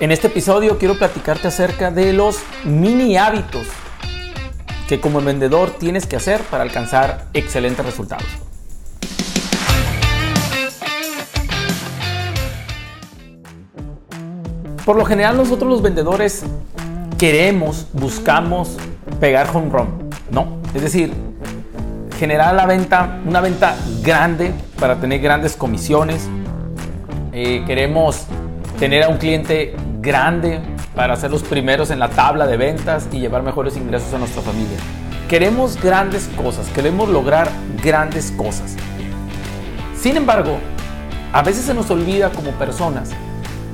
En este episodio quiero platicarte acerca de los mini hábitos que como vendedor tienes que hacer para alcanzar excelentes resultados. Por lo general nosotros los vendedores queremos, buscamos pegar home run, ¿no? Es decir, generar la venta, una venta grande para tener grandes comisiones. Eh, queremos tener a un cliente grande para ser los primeros en la tabla de ventas y llevar mejores ingresos a nuestra familia. Queremos grandes cosas, queremos lograr grandes cosas. Sin embargo, a veces se nos olvida como personas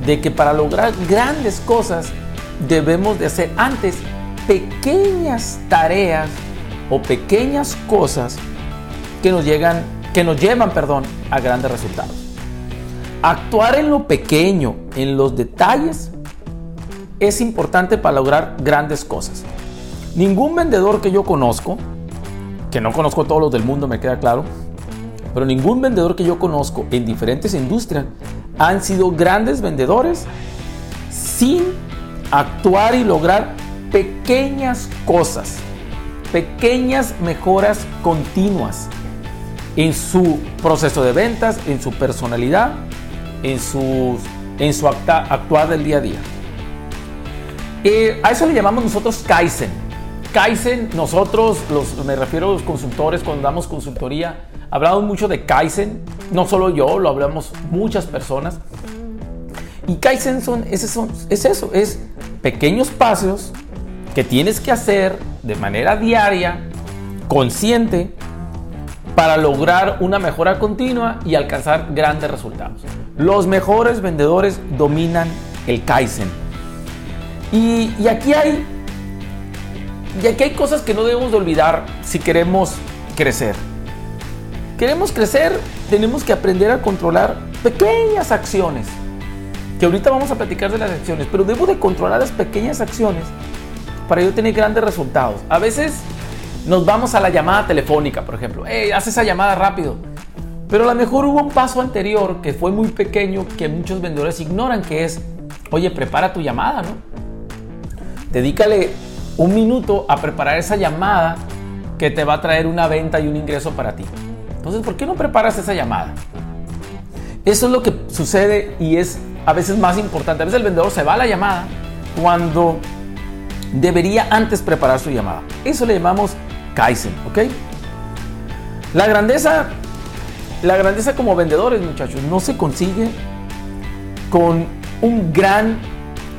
de que para lograr grandes cosas debemos de hacer antes pequeñas tareas o pequeñas cosas que nos llegan que nos llevan, perdón, a grandes resultados. Actuar en lo pequeño, en los detalles es importante para lograr grandes cosas. Ningún vendedor que yo conozco, que no conozco a todos los del mundo, me queda claro, pero ningún vendedor que yo conozco en diferentes industrias han sido grandes vendedores sin actuar y lograr pequeñas cosas, pequeñas mejoras continuas en su proceso de ventas, en su personalidad, en, en su actuar del día a día. Eh, a eso le llamamos nosotros Kaizen. Kaizen, nosotros, los, me refiero a los consultores, cuando damos consultoría, hablamos mucho de Kaizen, no solo yo, lo hablamos muchas personas. Y Kaizen son, son, es eso, es pequeños pasos que tienes que hacer de manera diaria, consciente, para lograr una mejora continua y alcanzar grandes resultados. Los mejores vendedores dominan el Kaizen. Y, aquí hay y aquí hay cosas que no debemos de olvidar si queremos crecer. Queremos crecer, tenemos que aprender a controlar pequeñas acciones. Que ahorita vamos a platicar de las acciones, pero debo de controlar las pequeñas acciones para yo tener grandes resultados. A veces nos vamos a la llamada telefónica, por ejemplo. Haz esa llamada rápido. Pero a lo mejor hubo un paso anterior que fue muy pequeño que muchos vendedores ignoran, que es, oye, prepara tu llamada, ¿no? Dedícale un minuto a preparar esa llamada que te va a traer una venta y un ingreso para ti. Entonces, ¿por qué no preparas esa llamada? Eso es lo que sucede y es a veces más importante. A veces el vendedor se va a la llamada cuando debería antes preparar su llamada. Eso le llamamos Kaizen, ¿ok? La grandeza, la grandeza como vendedores, muchachos, no se consigue con un gran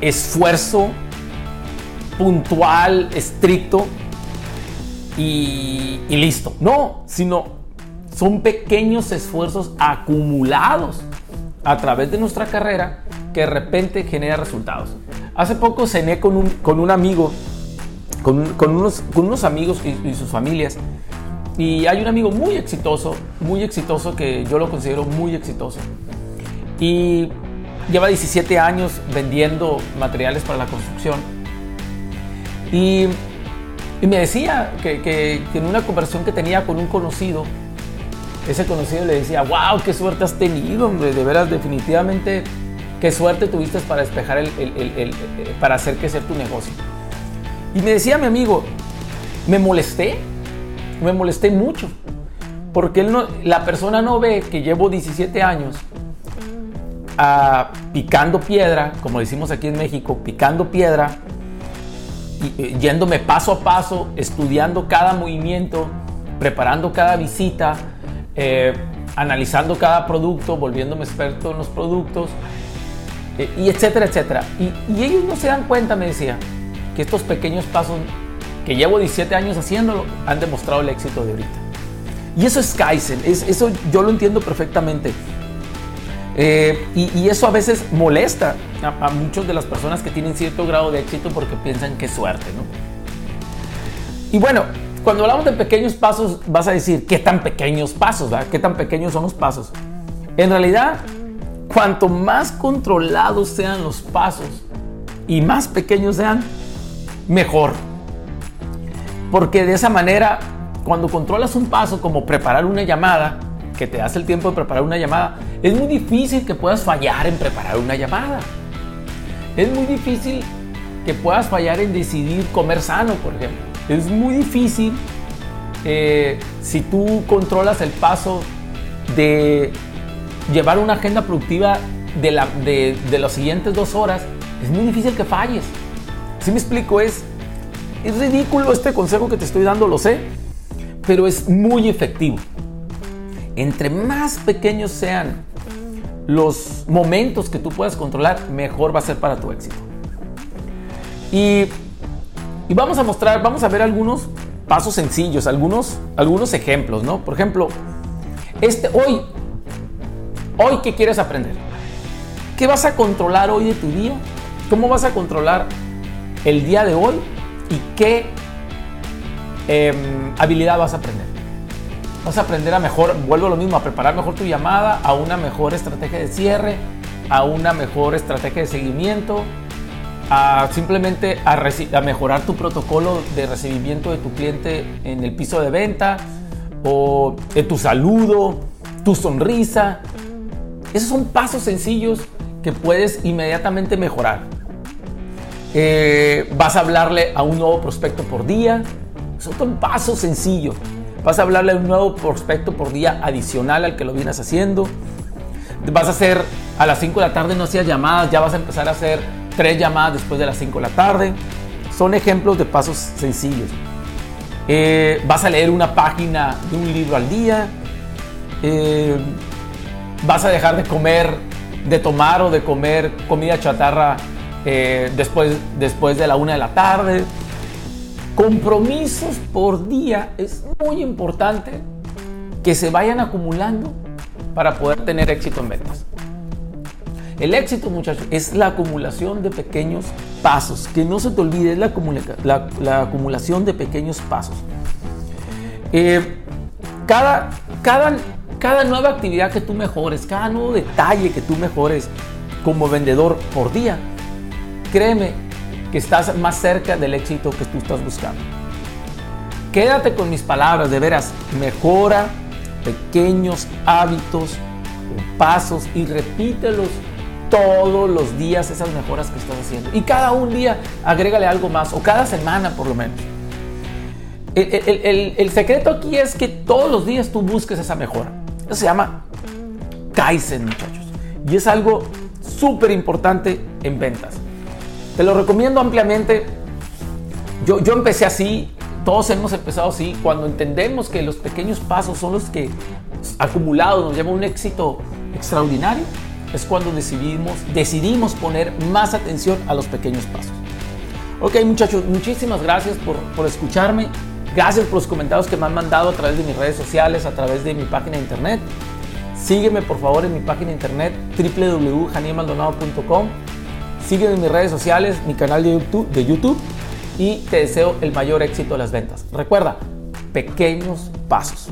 esfuerzo puntual, estricto y, listo. No, sino son pequeños esfuerzos acumulados a través de nuestra carrera que de repente genera resultados. Hace poco cené con un, con un amigo, con, unos, con unos amigos y, y, sus familias. Y hay un amigo muy exitoso, muy exitoso, que yo lo considero muy exitoso. Y lleva 17 años vendiendo materiales para la construcción y, me decía que, en una conversación que tenía con un conocido, ese conocido le decía, wow, qué suerte has tenido, hombre, de veras, definitivamente, qué suerte tuviste para despejar el, para hacer crecer tu negocio. Y me decía mi amigo, me molesté, me molesté mucho, porque él no, la persona no ve que llevo 17 años ah, picando piedra, como decimos aquí en México, picando piedra, eh, yéndome paso a paso, estudiando cada movimiento, preparando cada visita, eh, analizando cada producto, volviéndome experto en los productos, eh, y etcétera, etcétera. Y, ellos no se dan cuenta, me decía, que estos pequeños pasos que llevo 17 años haciéndolo han demostrado el éxito de ahorita. Y eso es Kaizen, es, eso yo lo entiendo perfectamente. Eh, y, eso a veces molesta a, muchas de las personas que tienen cierto grado de éxito porque piensan que es suerte, ¿no? Y bueno, cuando hablamos de pequeños pasos, vas a decir, ¿qué tan pequeños pasos? ¿Qué tan pequeños son los pasos? En realidad, cuanto más controlados sean los pasos y más pequeños sean, mejor. Porque de esa manera, cuando controlas un paso como preparar una llamada, que te das el tiempo de preparar una llamada, es muy difícil que puedas fallar en preparar una llamada. Es muy difícil que puedas fallar en decidir comer sano, por ejemplo. Es muy difícil eh, si tú controlas el paso de llevar una agenda productiva de, la, las siguientes dos horas, es muy difícil que falles. Si me explico, es, es ridículo este consejo que te estoy dando, lo sé, pero es muy efectivo. Entre más pequeños sean los momentos que tú puedas controlar, mejor va a ser para tu éxito. Y, vamos a mostrar, vamos a ver algunos pasos sencillos, algunos, algunos ejemplos, ¿no? Por ejemplo, este hoy, hoy qué quieres aprender? ¿Qué vas a controlar hoy de tu día? ¿Cómo vas a controlar el día de hoy? ¿Y qué em, habilidad vas a aprender? Vas a aprender a mejor, vuelvo a lo mismo, a preparar mejor tu llamada, a una mejor estrategia de cierre, a una mejor estrategia de seguimiento, a simplemente a, mejorar tu protocolo de recibimiento de tu cliente en el piso de venta o de tu saludo, tu sonrisa. Esos son pasos sencillos que puedes inmediatamente mejorar. Eh, vas a hablarle a un nuevo prospecto por día. Son pasos sencillos. Vas a hablarle a un nuevo prospecto por día adicional al que lo vienes haciendo. Vas a hacer a las 5 de la tarde no hacías llamadas, ya vas a empezar a hacer tres llamadas después de las 5 de la tarde. Son ejemplos de pasos sencillos. Eh, vas a leer una página de un libro al día. Eh, vas a dejar de comer, de tomar o de comer comida chatarra eh, después, después de la una de la tarde. Compromisos por día es muy importante que se vayan acumulando para poder tener éxito en ventas. El éxito, muchachos, es la acumulación de pequeños pasos. Que no se te olvide, es la, acumulación de pequeños pasos. Eh, cada, cada, cada nueva actividad que tú mejores, cada nuevo detalle que tú mejores como vendedor por día, créeme que estás más cerca del éxito que tú estás buscando. Quédate con mis palabras, de veras, mejora pequeños hábitos o pasos y repítelos todos los días esas mejoras que estás haciendo. Y cada un día agrégale algo más, o cada semana por lo menos. El, secreto aquí es que todos los días tú busques esa mejora. Eso se llama Kaizen, muchachos. Y es algo súper importante en ventas. Te lo recomiendo ampliamente. Yo, yo empecé así, todos hemos empezado así, cuando entendemos que los pequeños pasos son los que acumulados nos llevan a un éxito extraordinario, es cuando decidimos, decidimos poner más atención a los pequeños pasos. Ok muchachos, muchísimas gracias por, por escucharme. Gracias por los comentarios que me han mandado a través de mis redes sociales, a través de mi página de internet. Sígueme por favor en mi página de internet www.janiemaldonado.com Sígueme en mis redes sociales, mi canal de YouTube, de YouTube y te deseo el mayor éxito de las ventas. Recuerda, pequeños pasos.